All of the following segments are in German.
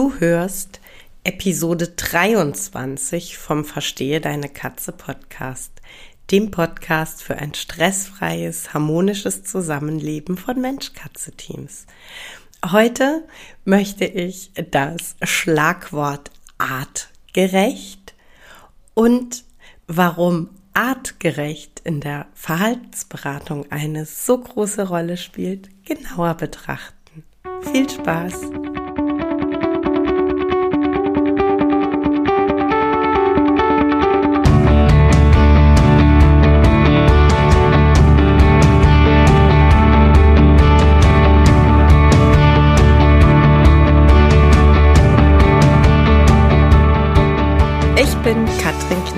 Du hörst Episode 23 vom Verstehe deine Katze Podcast, dem Podcast für ein stressfreies, harmonisches Zusammenleben von Mensch-Katze-Teams. Heute möchte ich das Schlagwort artgerecht und warum artgerecht in der Verhaltensberatung eine so große Rolle spielt, genauer betrachten. Viel Spaß!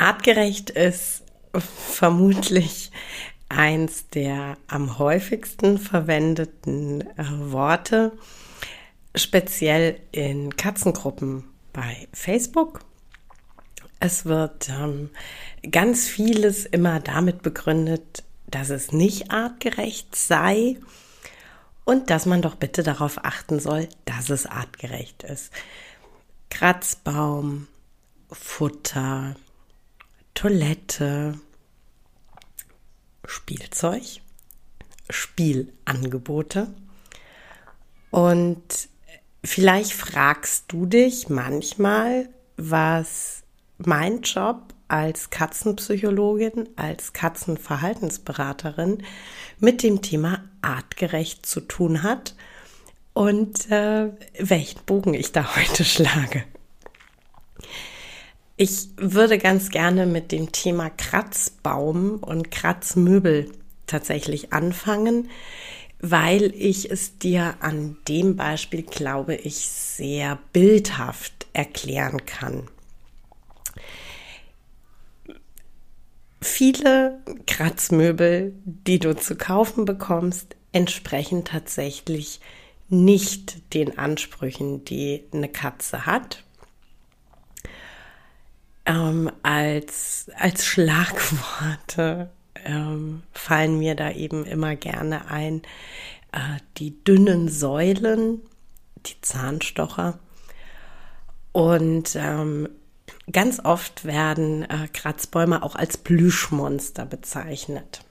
Artgerecht ist vermutlich eins der am häufigsten verwendeten äh, Worte, speziell in Katzengruppen bei Facebook. Es wird ähm, ganz vieles immer damit begründet, dass es nicht artgerecht sei und dass man doch bitte darauf achten soll, dass es artgerecht ist. Kratzbaum, Futter, Toilette, Spielzeug, Spielangebote. Und vielleicht fragst du dich manchmal, was mein Job als Katzenpsychologin, als Katzenverhaltensberaterin mit dem Thema artgerecht zu tun hat und äh, welchen Bogen ich da heute schlage. Ich würde ganz gerne mit dem Thema Kratzbaum und Kratzmöbel tatsächlich anfangen, weil ich es dir an dem Beispiel, glaube ich, sehr bildhaft erklären kann. Viele Kratzmöbel, die du zu kaufen bekommst, entsprechen tatsächlich nicht den Ansprüchen, die eine Katze hat ähm, als, als Schlagworte ähm, fallen mir da eben immer gerne ein äh, die dünnen Säulen, die Zahnstocher. Und ähm, ganz oft werden äh, Kratzbäume auch als Plüschmonster bezeichnet.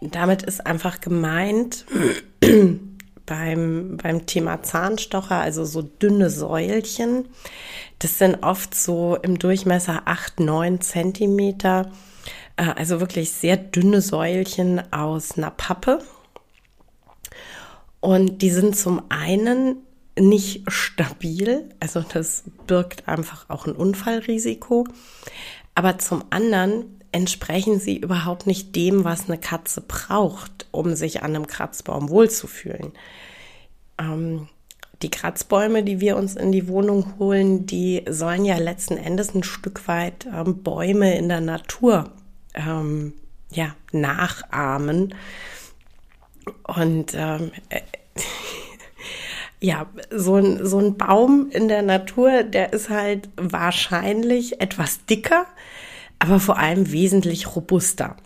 Damit ist einfach gemeint, beim, beim Thema Zahnstocher, also so dünne Säulchen. Das sind oft so im Durchmesser 8, 9 Zentimeter, äh, also wirklich sehr dünne Säulchen aus einer Pappe. Und die sind zum einen nicht stabil, also das birgt einfach auch ein Unfallrisiko, aber zum anderen entsprechen sie überhaupt nicht dem, was eine Katze braucht, um sich an einem Kratzbaum wohlzufühlen. Ähm, die Kratzbäume, die wir uns in die Wohnung holen, die sollen ja letzten Endes ein Stück weit ähm, Bäume in der Natur ähm, ja, nachahmen. Und ähm, äh, ja, so ein, so ein Baum in der Natur, der ist halt wahrscheinlich etwas dicker, aber vor allem wesentlich robuster.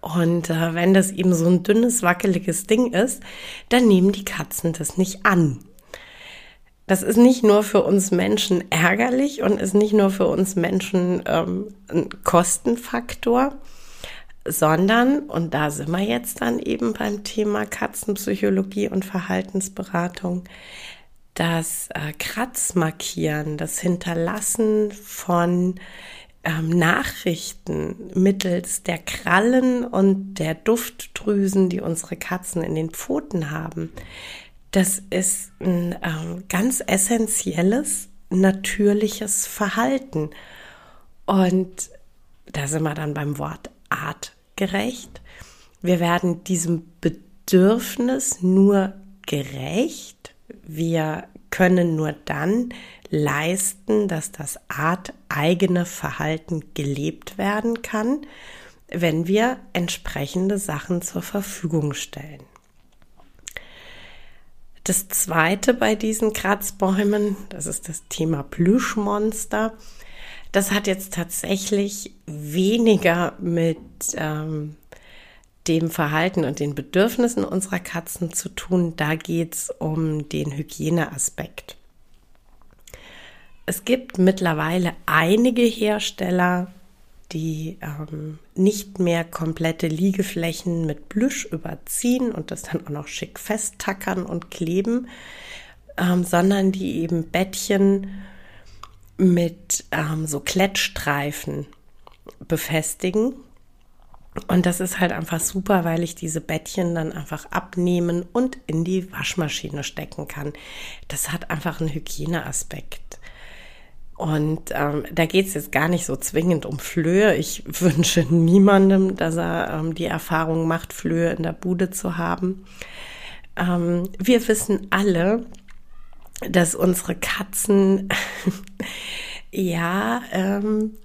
Und äh, wenn das eben so ein dünnes, wackeliges Ding ist, dann nehmen die Katzen das nicht an. Das ist nicht nur für uns Menschen ärgerlich und ist nicht nur für uns Menschen ähm, ein Kostenfaktor, sondern, und da sind wir jetzt dann eben beim Thema Katzenpsychologie und Verhaltensberatung, das äh, Kratzmarkieren, das Hinterlassen von ähm, Nachrichten mittels der Krallen und der Duftdrüsen, die unsere Katzen in den Pfoten haben, das ist ein ähm, ganz essentielles, natürliches Verhalten. Und da sind wir dann beim Wort artgerecht. Wir werden diesem Bedürfnis nur gerecht. Wir können nur dann leisten, dass das arteigene Verhalten gelebt werden kann, wenn wir entsprechende Sachen zur Verfügung stellen. Das zweite bei diesen Kratzbäumen, das ist das Thema Plüschmonster. Das hat jetzt tatsächlich weniger mit ähm, dem Verhalten und den Bedürfnissen unserer Katzen zu tun. Da geht es um den Hygieneaspekt. Es gibt mittlerweile einige Hersteller, die ähm, nicht mehr komplette Liegeflächen mit Plüsch überziehen und das dann auch noch schick festtackern und kleben, ähm, sondern die eben Bettchen mit ähm, so Klettstreifen befestigen. Und das ist halt einfach super, weil ich diese Bettchen dann einfach abnehmen und in die Waschmaschine stecken kann. Das hat einfach einen Hygieneaspekt. Und ähm, da geht es jetzt gar nicht so zwingend um Flöhe. Ich wünsche niemandem, dass er ähm, die Erfahrung macht, Flöhe in der Bude zu haben. Ähm, wir wissen alle, dass unsere Katzen ja ähm,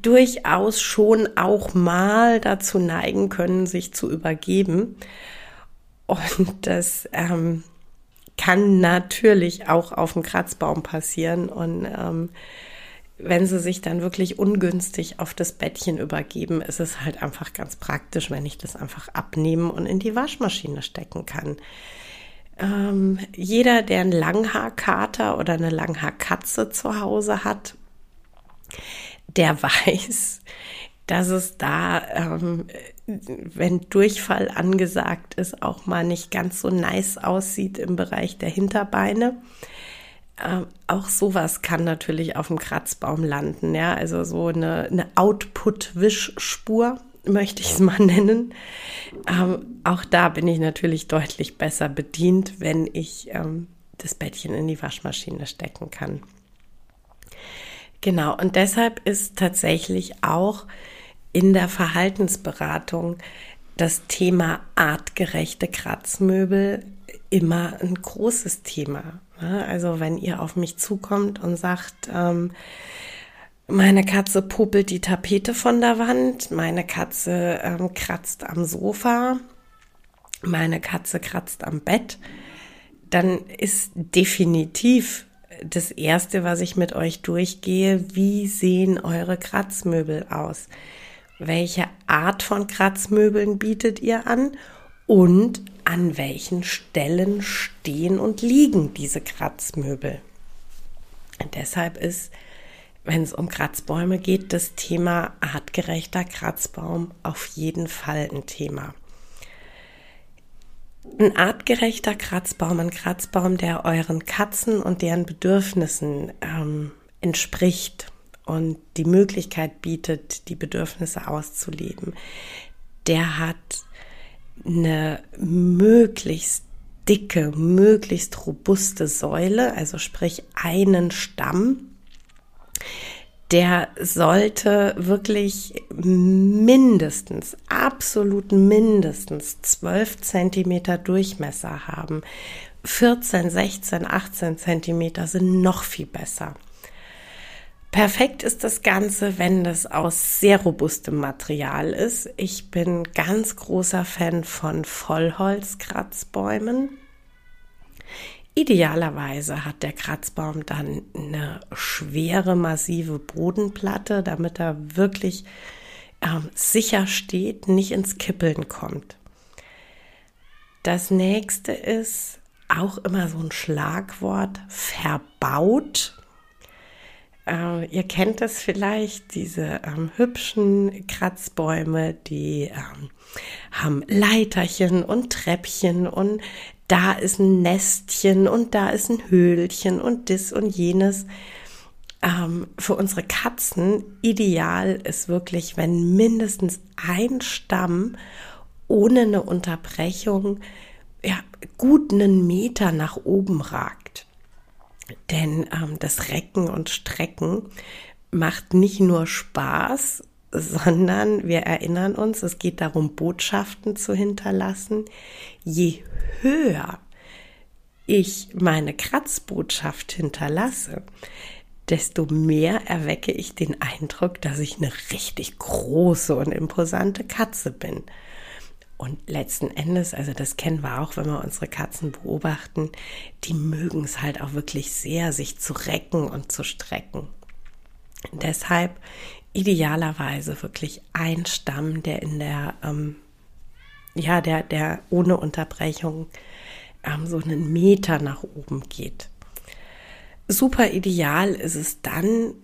durchaus schon auch mal dazu neigen können, sich zu übergeben. Und das ähm, kann natürlich auch auf dem Kratzbaum passieren. Und ähm, wenn sie sich dann wirklich ungünstig auf das Bettchen übergeben, ist es halt einfach ganz praktisch, wenn ich das einfach abnehmen und in die Waschmaschine stecken kann. Ähm, jeder, der einen Langhaarkater oder eine Langhaarkatze zu Hause hat, der weiß, dass es da, ähm, wenn Durchfall angesagt ist, auch mal nicht ganz so nice aussieht im Bereich der Hinterbeine. Ähm, auch sowas kann natürlich auf dem Kratzbaum landen, ja, also so eine, eine Output-Wischspur möchte ich es mal nennen. Ähm, auch da bin ich natürlich deutlich besser bedient, wenn ich ähm, das Bettchen in die Waschmaschine stecken kann. Genau, und deshalb ist tatsächlich auch in der Verhaltensberatung das Thema artgerechte Kratzmöbel immer ein großes Thema. Also wenn ihr auf mich zukommt und sagt, ähm, meine Katze puppelt die Tapete von der Wand, meine Katze ähm, kratzt am Sofa, meine Katze kratzt am Bett, dann ist definitiv das Erste, was ich mit euch durchgehe, wie sehen eure Kratzmöbel aus? Welche Art von Kratzmöbeln bietet ihr an? Und an welchen Stellen stehen und liegen diese Kratzmöbel? Und deshalb ist, wenn es um Kratzbäume geht, das Thema artgerechter Kratzbaum auf jeden Fall ein Thema. Ein artgerechter Kratzbaum, ein Kratzbaum, der euren Katzen und deren Bedürfnissen ähm, entspricht und die Möglichkeit bietet, die Bedürfnisse auszuleben, der hat eine möglichst dicke, möglichst robuste Säule, also sprich einen Stamm, der sollte wirklich mindestens, absolut mindestens 12 Zentimeter Durchmesser haben. 14, 16, 18 Zentimeter sind noch viel besser. Perfekt ist das Ganze, wenn das aus sehr robustem Material ist. Ich bin ganz großer Fan von Vollholzkratzbäumen. Idealerweise hat der Kratzbaum dann eine schwere, massive Bodenplatte, damit er wirklich ähm, sicher steht, nicht ins Kippeln kommt. Das nächste ist auch immer so ein Schlagwort, verbaut. Äh, ihr kennt es vielleicht, diese ähm, hübschen Kratzbäume, die ähm, haben Leiterchen und Treppchen und da ist ein Nestchen und da ist ein Höhlchen und das und jenes. Ähm, für unsere Katzen ideal ist wirklich, wenn mindestens ein Stamm ohne eine Unterbrechung ja, gut einen Meter nach oben ragt. Denn ähm, das Recken und Strecken macht nicht nur Spaß, sondern wir erinnern uns, es geht darum, Botschaften zu hinterlassen. Je höher ich meine Kratzbotschaft hinterlasse, desto mehr erwecke ich den Eindruck, dass ich eine richtig große und imposante Katze bin. Und letzten Endes, also das kennen wir auch, wenn wir unsere Katzen beobachten, die mögen es halt auch wirklich sehr, sich zu recken und zu strecken. Deshalb idealerweise wirklich ein Stamm, der in der, ähm, ja, der, der ohne Unterbrechung ähm, so einen Meter nach oben geht. Super ideal ist es dann,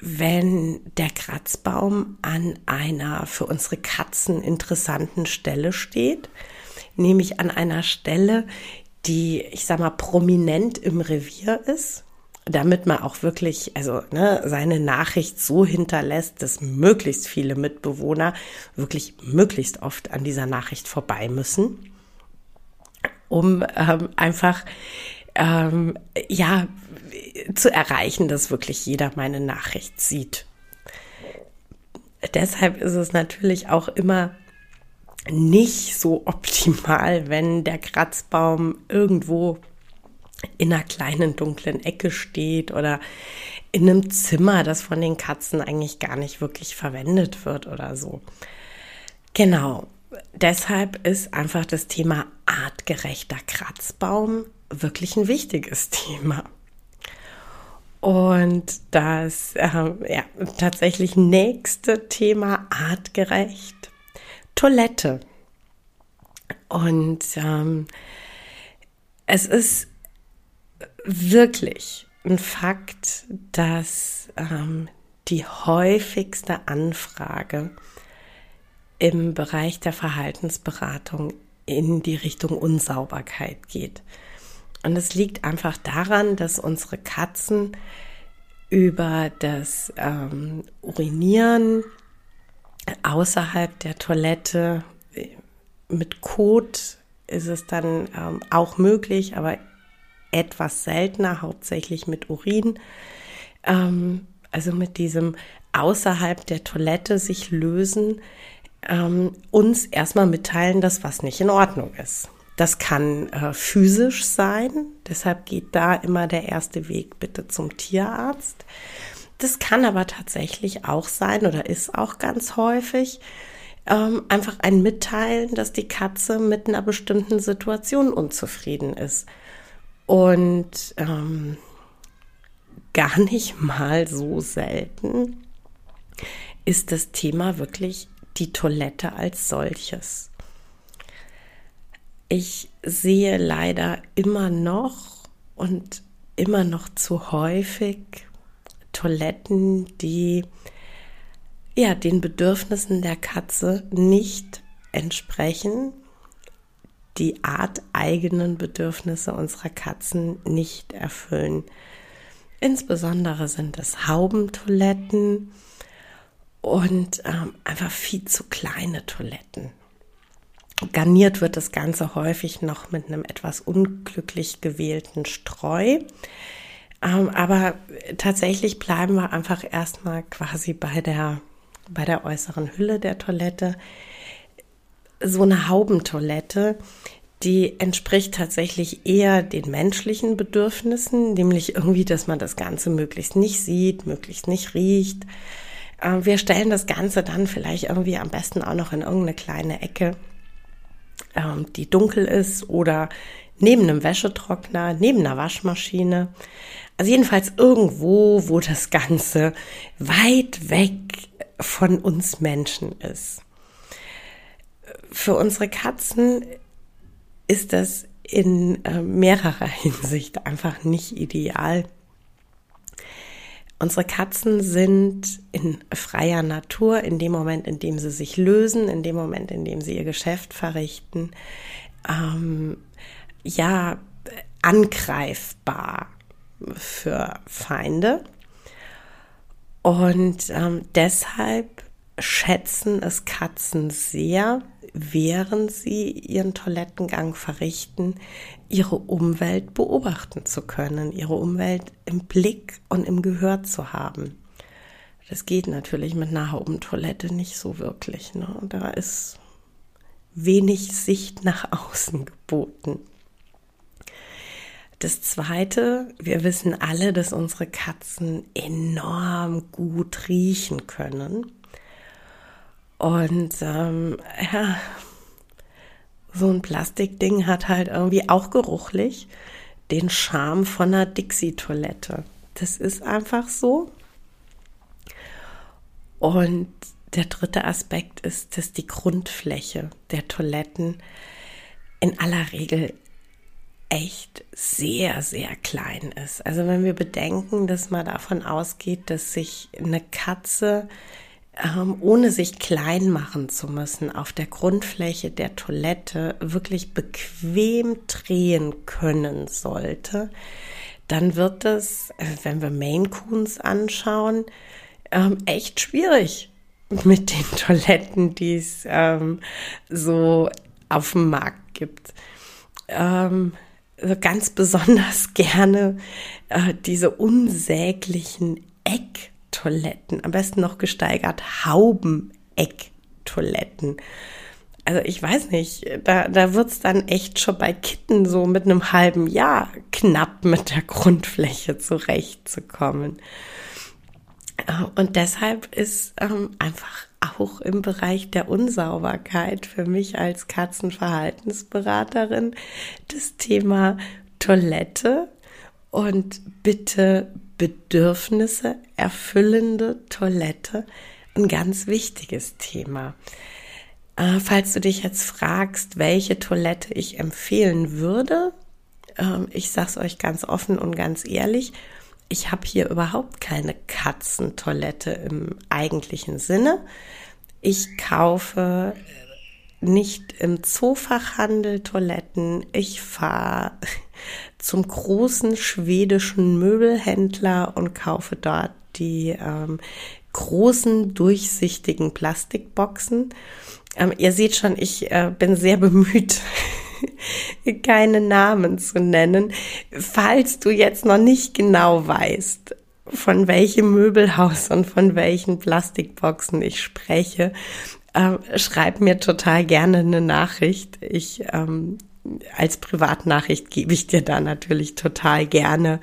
wenn der Kratzbaum an einer für unsere Katzen interessanten Stelle steht, nämlich an einer Stelle, die, ich sag mal, prominent im Revier ist, damit man auch wirklich, also ne, seine Nachricht so hinterlässt, dass möglichst viele Mitbewohner wirklich möglichst oft an dieser Nachricht vorbei müssen, um ähm, einfach ähm, ja zu erreichen, dass wirklich jeder meine Nachricht sieht. Deshalb ist es natürlich auch immer nicht so optimal, wenn der Kratzbaum irgendwo in einer kleinen dunklen Ecke steht oder in einem Zimmer, das von den Katzen eigentlich gar nicht wirklich verwendet wird oder so. Genau. Deshalb ist einfach das Thema artgerechter Kratzbaum wirklich ein wichtiges Thema. Und das äh, ja, tatsächlich nächste Thema artgerecht, Toilette. Und ähm, es ist wirklich ein Fakt, dass ähm, die häufigste Anfrage im Bereich der Verhaltensberatung in die Richtung Unsauberkeit geht. Und es liegt einfach daran, dass unsere Katzen über das ähm, Urinieren außerhalb der Toilette äh, mit Kot ist es dann ähm, auch möglich, aber etwas seltener, hauptsächlich mit Urin. Ähm, also mit diesem außerhalb der Toilette sich lösen, ähm, uns erstmal mitteilen, dass was nicht in Ordnung ist. Das kann äh, physisch sein, deshalb geht da immer der erste Weg bitte zum Tierarzt. Das kann aber tatsächlich auch sein oder ist auch ganz häufig ähm, einfach ein Mitteilen, dass die Katze mit einer bestimmten Situation unzufrieden ist. Und ähm, gar nicht mal so selten ist das Thema wirklich die Toilette als solches. Ich sehe leider immer noch und immer noch zu häufig Toiletten, die ja den Bedürfnissen der Katze nicht entsprechen, die arteigenen Bedürfnisse unserer Katzen nicht erfüllen. Insbesondere sind es Haubentoiletten und ähm, einfach viel zu kleine Toiletten. Garniert wird das Ganze häufig noch mit einem etwas unglücklich gewählten Streu. Ähm, aber tatsächlich bleiben wir einfach erstmal quasi bei der, bei der äußeren Hülle der Toilette. So eine Haubentoilette, die entspricht tatsächlich eher den menschlichen Bedürfnissen, nämlich irgendwie, dass man das Ganze möglichst nicht sieht, möglichst nicht riecht. Ähm, wir stellen das Ganze dann vielleicht irgendwie am besten auch noch in irgendeine kleine Ecke ähm, die dunkel ist oder neben einem Wäschetrockner, neben einer Waschmaschine. Also jedenfalls irgendwo, wo das Ganze weit weg von uns Menschen ist. Für unsere Katzen ist das in äh, mehrerer Hinsicht einfach nicht ideal. Unsere Katzen sind in freier Natur in dem Moment, in dem sie sich lösen, in dem Moment, in dem sie ihr Geschäft verrichten, ähm, ja, angreifbar für Feinde. Und ähm, deshalb schätzen es Katzen sehr, während sie ihren Toilettengang verrichten, ihre Umwelt beobachten zu können, ihre Umwelt im Blick und im Gehör zu haben. Das geht natürlich mit einer Haubentoilette nicht so wirklich. Ne? Da ist wenig Sicht nach außen geboten. Das Zweite, wir wissen alle, dass unsere Katzen enorm gut riechen können. Und ähm, ja, so ein Plastikding hat halt irgendwie auch geruchlich den Charme von einer Dixie-Toilette. Das ist einfach so. Und der dritte Aspekt ist, dass die Grundfläche der Toiletten in aller Regel echt sehr, sehr klein ist. Also wenn wir bedenken, dass man davon ausgeht, dass sich eine Katze, ähm, ohne sich klein machen zu müssen, auf der Grundfläche der Toilette wirklich bequem drehen können sollte, dann wird es, äh, wenn wir Maine Coons anschauen, ähm, echt schwierig mit den Toiletten, die es ähm, so auf dem Markt gibt. Ähm, ganz besonders gerne äh, diese unsäglichen Ecktoiletten, am besten noch gesteigert Hauben-Ecktoiletten. Also ich weiß nicht, da, da es dann echt schon bei Kitten so mit einem halben Jahr knapp mit der Grundfläche zurechtzukommen. Äh, und deshalb ist ähm, einfach auch im Bereich der Unsauberkeit für mich als Katzenverhaltensberaterin das Thema Toilette und bitte Bedürfnisse erfüllende Toilette ein ganz wichtiges Thema. Äh, falls du dich jetzt fragst, welche Toilette ich empfehlen würde, äh, ich sage es euch ganz offen und ganz ehrlich, ich habe hier überhaupt keine Katzentoilette im eigentlichen Sinne. Ich kaufe nicht im Zoofachhandel Toiletten. Ich fahre zum großen schwedischen Möbelhändler und kaufe dort die ähm, großen durchsichtigen Plastikboxen. Ähm, ihr seht schon, ich äh, bin sehr bemüht, keine Namen zu nennen. Falls du jetzt noch nicht genau weißt, von welchem Möbelhaus und von welchen Plastikboxen ich spreche, äh, schreib mir total gerne eine Nachricht. Ich ähm, als Privatnachricht gebe ich dir da natürlich total gerne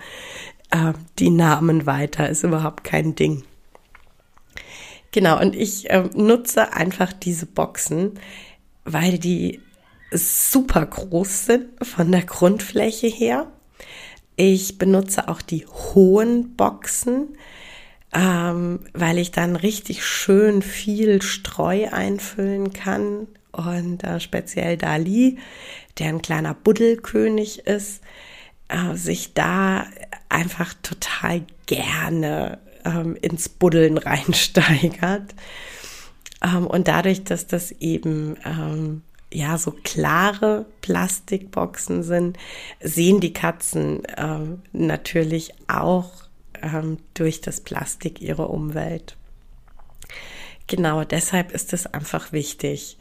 äh, die Namen weiter. Ist überhaupt kein Ding. Genau, und ich äh, nutze einfach diese Boxen, weil die super groß sind von der Grundfläche her. Ich benutze auch die hohen Boxen, ähm, weil ich dann richtig schön viel Streu einfüllen kann. Und äh, speziell Dali, der ein kleiner Buddelkönig ist, äh, sich da einfach total gerne ähm, ins Buddeln reinsteigert. Ähm, und dadurch, dass das eben ähm, ja so klare Plastikboxen sind, sehen die Katzen ähm, natürlich auch ähm, durch das Plastik ihre Umwelt. Genau, deshalb ist es einfach wichtig.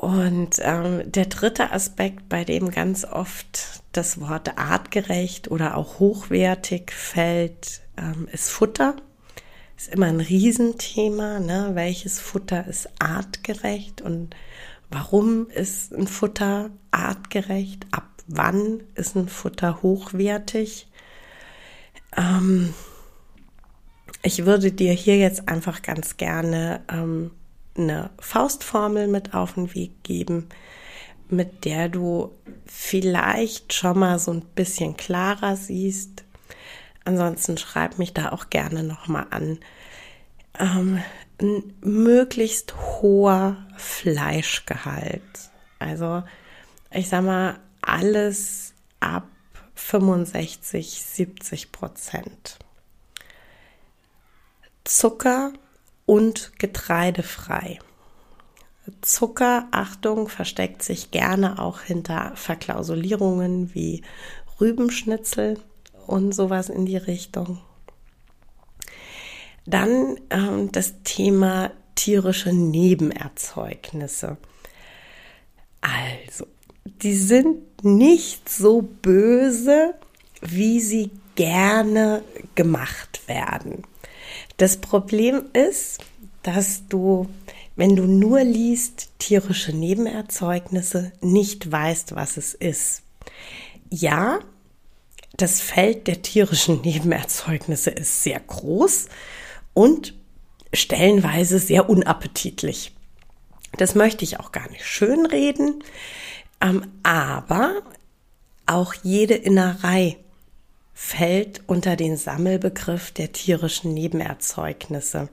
Und ähm, der dritte Aspekt, bei dem ganz oft das Wort artgerecht oder auch hochwertig fällt, ähm, ist Futter. Ist immer ein Riesenthema, ne? welches Futter ist artgerecht und Warum ist ein Futter artgerecht? Ab wann ist ein Futter hochwertig? Ähm, ich würde dir hier jetzt einfach ganz gerne ähm, eine Faustformel mit auf den Weg geben, mit der du vielleicht schon mal so ein bisschen klarer siehst. Ansonsten schreib mich da auch gerne nochmal an. Ähm, ein möglichst hoher Fleischgehalt. Also ich sag mal, alles ab 65, 70 Prozent. Zucker und getreidefrei. Zucker, Achtung, versteckt sich gerne auch hinter Verklausulierungen wie Rübenschnitzel und sowas in die Richtung. Dann ähm, das Thema tierische Nebenerzeugnisse. Also, die sind nicht so böse, wie sie gerne gemacht werden. Das Problem ist, dass du, wenn du nur liest tierische Nebenerzeugnisse, nicht weißt, was es ist. Ja, das Feld der tierischen Nebenerzeugnisse ist sehr groß und stellenweise sehr unappetitlich. Das möchte ich auch gar nicht schönreden, ähm, aber auch jede Innerei fällt unter den Sammelbegriff der tierischen Nebenerzeugnisse.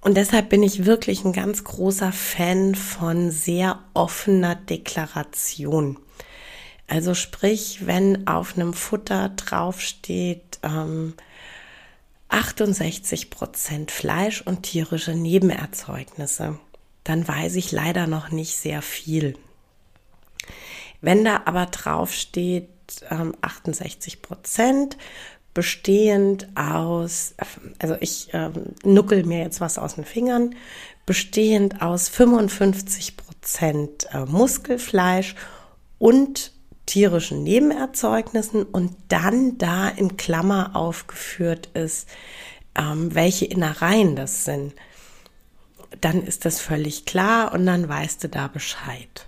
Und deshalb bin ich wirklich ein ganz großer Fan von sehr offener Deklaration. Also sprich, wenn auf einem Futter draufsteht, ähm, 68 Prozent Fleisch und tierische Nebenerzeugnisse, dann weiß ich leider noch nicht sehr viel. Wenn da aber draufsteht, ähm, 68 Prozent, bestehend aus, also ich ähm, nuckel mir jetzt was aus den Fingern, bestehend aus 55 Prozent äh, Muskelfleisch und tierischen Nebenerzeugnissen und dann da in Klammer aufgeführt ist, ähm, welche Innereien das sind, dann ist das völlig klar und dann weißt du da Bescheid.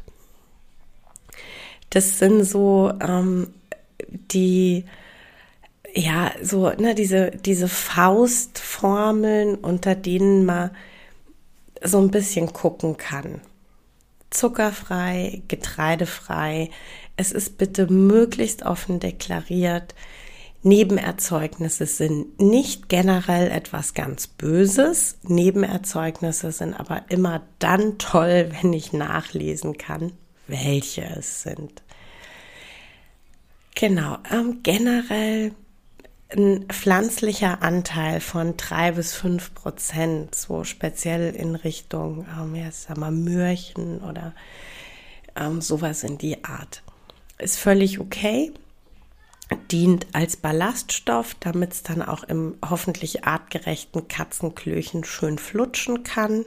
Das sind so ähm, die, ja, so, ne, diese, diese Faustformeln, unter denen man so ein bisschen gucken kann. Zuckerfrei, getreidefrei, es ist bitte möglichst offen deklariert. Nebenerzeugnisse sind nicht generell etwas ganz Böses. Nebenerzeugnisse sind aber immer dann toll, wenn ich nachlesen kann, welche es sind. Genau, ähm, generell ein pflanzlicher Anteil von drei bis fünf Prozent, so speziell in Richtung, ähm, ja, sag mal, Möhrchen oder ähm, sowas in die Art ist völlig okay, dient als Ballaststoff, damit es dann auch im hoffentlich artgerechten Katzenklöchen schön flutschen kann.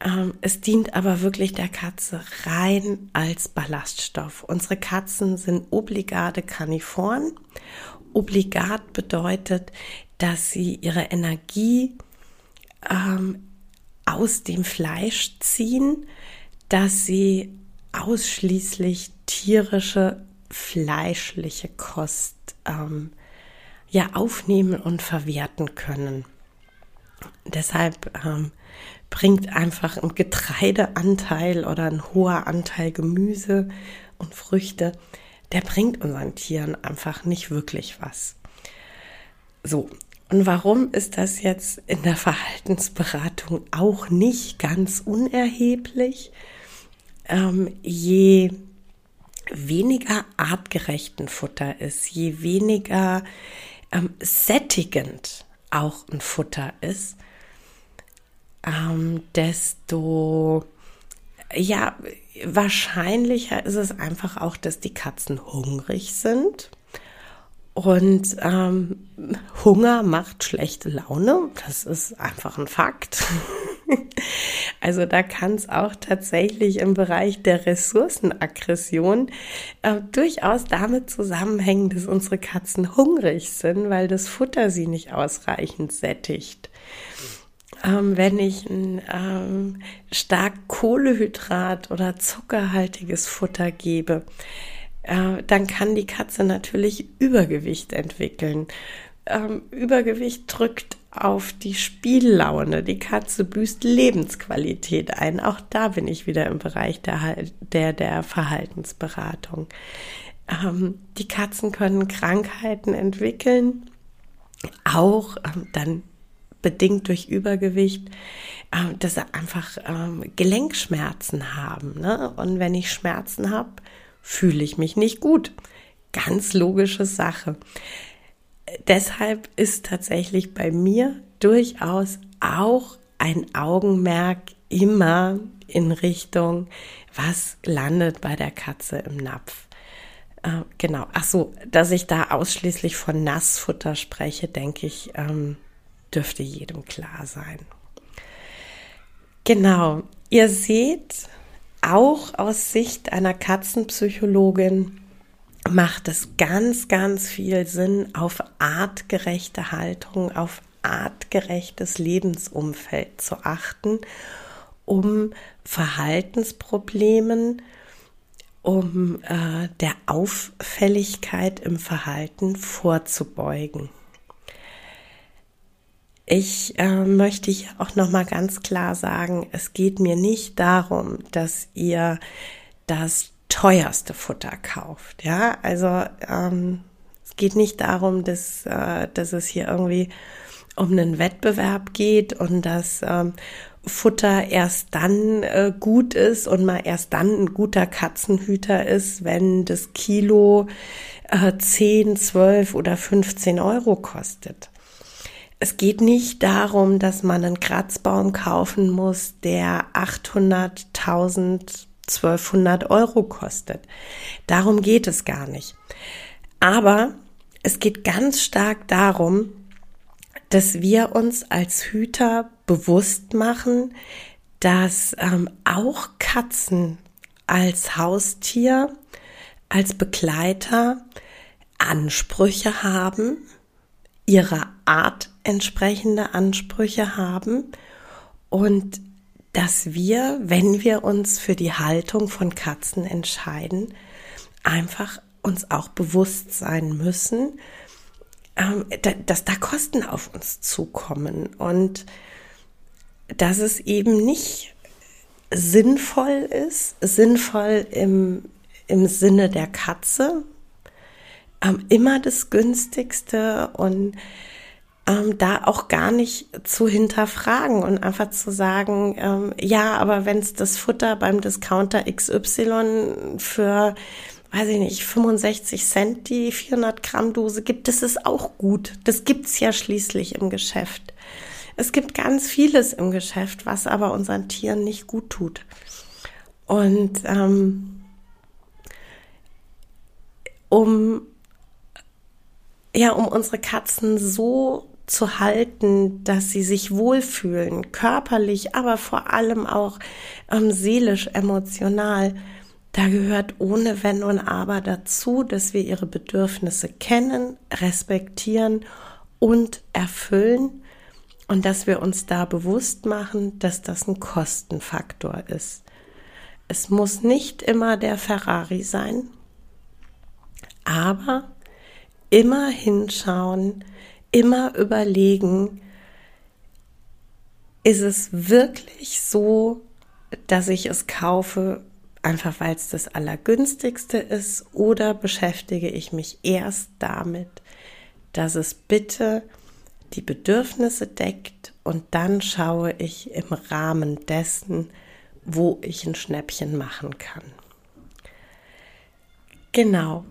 Ähm, es dient aber wirklich der Katze rein als Ballaststoff. Unsere Katzen sind obligate Karnivoren. Obligat bedeutet, dass sie ihre Energie ähm, aus dem Fleisch ziehen, dass sie ausschließlich tierische, fleischliche Kost ähm, ja aufnehmen und verwerten können. Deshalb ähm, bringt einfach ein Getreideanteil oder ein hoher Anteil Gemüse und Früchte, der bringt unseren Tieren einfach nicht wirklich was. So, und warum ist das jetzt in der Verhaltensberatung auch nicht ganz unerheblich? ähm, je weniger artgerechten Futter ist, je weniger ähm, sättigend auch ein Futter ist, ähm, desto ja, wahrscheinlicher ist es einfach auch, dass die Katzen hungrig sind. Und ähm, Hunger macht schlechte Laune. Das ist einfach ein Fakt. Also da kann es auch tatsächlich im Bereich der Ressourcenaggression äh, durchaus damit zusammenhängen, dass unsere Katzen hungrig sind, weil das Futter sie nicht ausreichend sättigt. Ähm, wenn ich ein ähm, stark Kohlehydrat oder zuckerhaltiges Futter gebe, äh, dann kann die Katze natürlich Übergewicht entwickeln. Ähm, Übergewicht drückt auf die Spiellaune. Die Katze büßt Lebensqualität ein. Auch da bin ich wieder im Bereich der, der, der Verhaltensberatung. Ähm, die Katzen können Krankheiten entwickeln, auch ähm, dann bedingt durch Übergewicht, äh, dass sie einfach ähm, Gelenkschmerzen haben. Ne? Und wenn ich Schmerzen habe, fühle ich mich nicht gut. Ganz logische Sache deshalb ist tatsächlich bei mir durchaus auch ein Augenmerk immer in Richtung, was landet bei der Katze im Napf. Äh, genau. Ach so, dass ich da ausschließlich von Nassfutter spreche, denke ich, ähm, dürfte jedem klar sein. Genau. Ihr seht, auch aus Sicht einer Katzenpsychologin macht es ganz, ganz viel Sinn, auf artgerechte Haltung, auf artgerechtes Lebensumfeld zu achten, um Verhaltensproblemen, um äh, der Auffälligkeit im Verhalten vorzubeugen. Ich äh, möchte hier auch noch mal ganz klar sagen, es geht mir nicht darum, dass ihr das teuerste Futter kauft. Ja, also ähm, es geht nicht darum, dass, äh, dass es hier irgendwie um einen Wettbewerb geht und dass ähm, Futter erst dann äh, gut ist und mal erst dann ein guter Katzenhüter ist, wenn das Kilo äh, 10, 12 oder 15 Euro kostet. Es geht nicht darum, dass man einen Kratzbaum kaufen muss, der 800, 1000, 1200 Euro kostet. Darum geht es gar nicht. Aber es geht ganz stark darum, dass wir uns als Hüter bewusst machen, dass ähm, auch Katzen als Haustier, als Begleiter Ansprüche haben, ihrer Art entsprechende Ansprüche haben und dass wir, wenn wir uns für die Haltung von Katzen entscheiden, einfach uns auch bewusst sein müssen, ähm, dass da Kosten auf uns zukommen und dass es eben nicht sinnvoll ist, sinnvoll im, im Sinne der Katze, ähm, immer das günstigste und ähm, da auch gar nicht zu hinterfragen und einfach zu sagen, ähm, ja, aber wenn es das Futter beim Discounter XY für, weiß ich nicht, 65 Cent die 400 Gramm Dose gibt, das ist auch gut. Das gibt's ja schließlich im Geschäft. Es gibt ganz vieles im Geschäft, was aber unseren Tieren nicht gut tut. Und ähm, um ja, um unsere Katzen so zu halten, dass sie sich wohlfühlen, körperlich, aber vor allem auch ähm, seelisch, emotional. Da gehört ohne Wenn und Aber dazu, dass wir ihre Bedürfnisse kennen, respektieren und erfüllen und dass wir uns da bewusst machen, dass das ein Kostenfaktor ist. Es muss nicht immer der Ferrari sein, aber immer hinschauen, immer überlegen, ist es wirklich so, dass ich es kaufe, einfach weil es das Allergünstigste ist, oder beschäftige ich mich erst damit, dass es bitte die Bedürfnisse deckt und dann schaue ich im Rahmen dessen, wo ich ein Schnäppchen machen kann. Genau.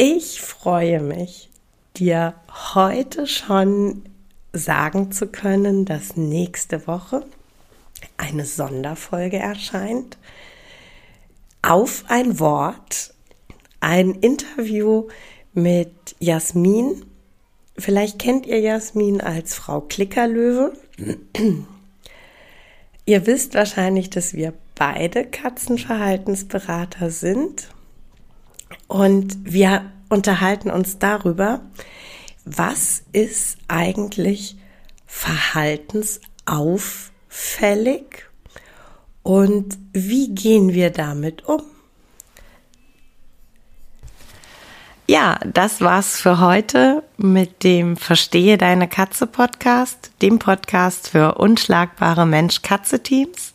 Ich freue mich, dir heute schon sagen zu können, dass nächste Woche eine Sonderfolge erscheint. Auf ein Wort, ein Interview mit Jasmin. Vielleicht kennt ihr Jasmin als Frau Klickerlöwe. ihr wisst wahrscheinlich, dass wir beide Katzenverhaltensberater sind. Und wir unterhalten uns darüber, was ist eigentlich verhaltensauffällig und wie gehen wir damit um? Ja, das war's für heute mit dem Verstehe deine Katze Podcast, dem Podcast für unschlagbare Mensch-Katze-Teams.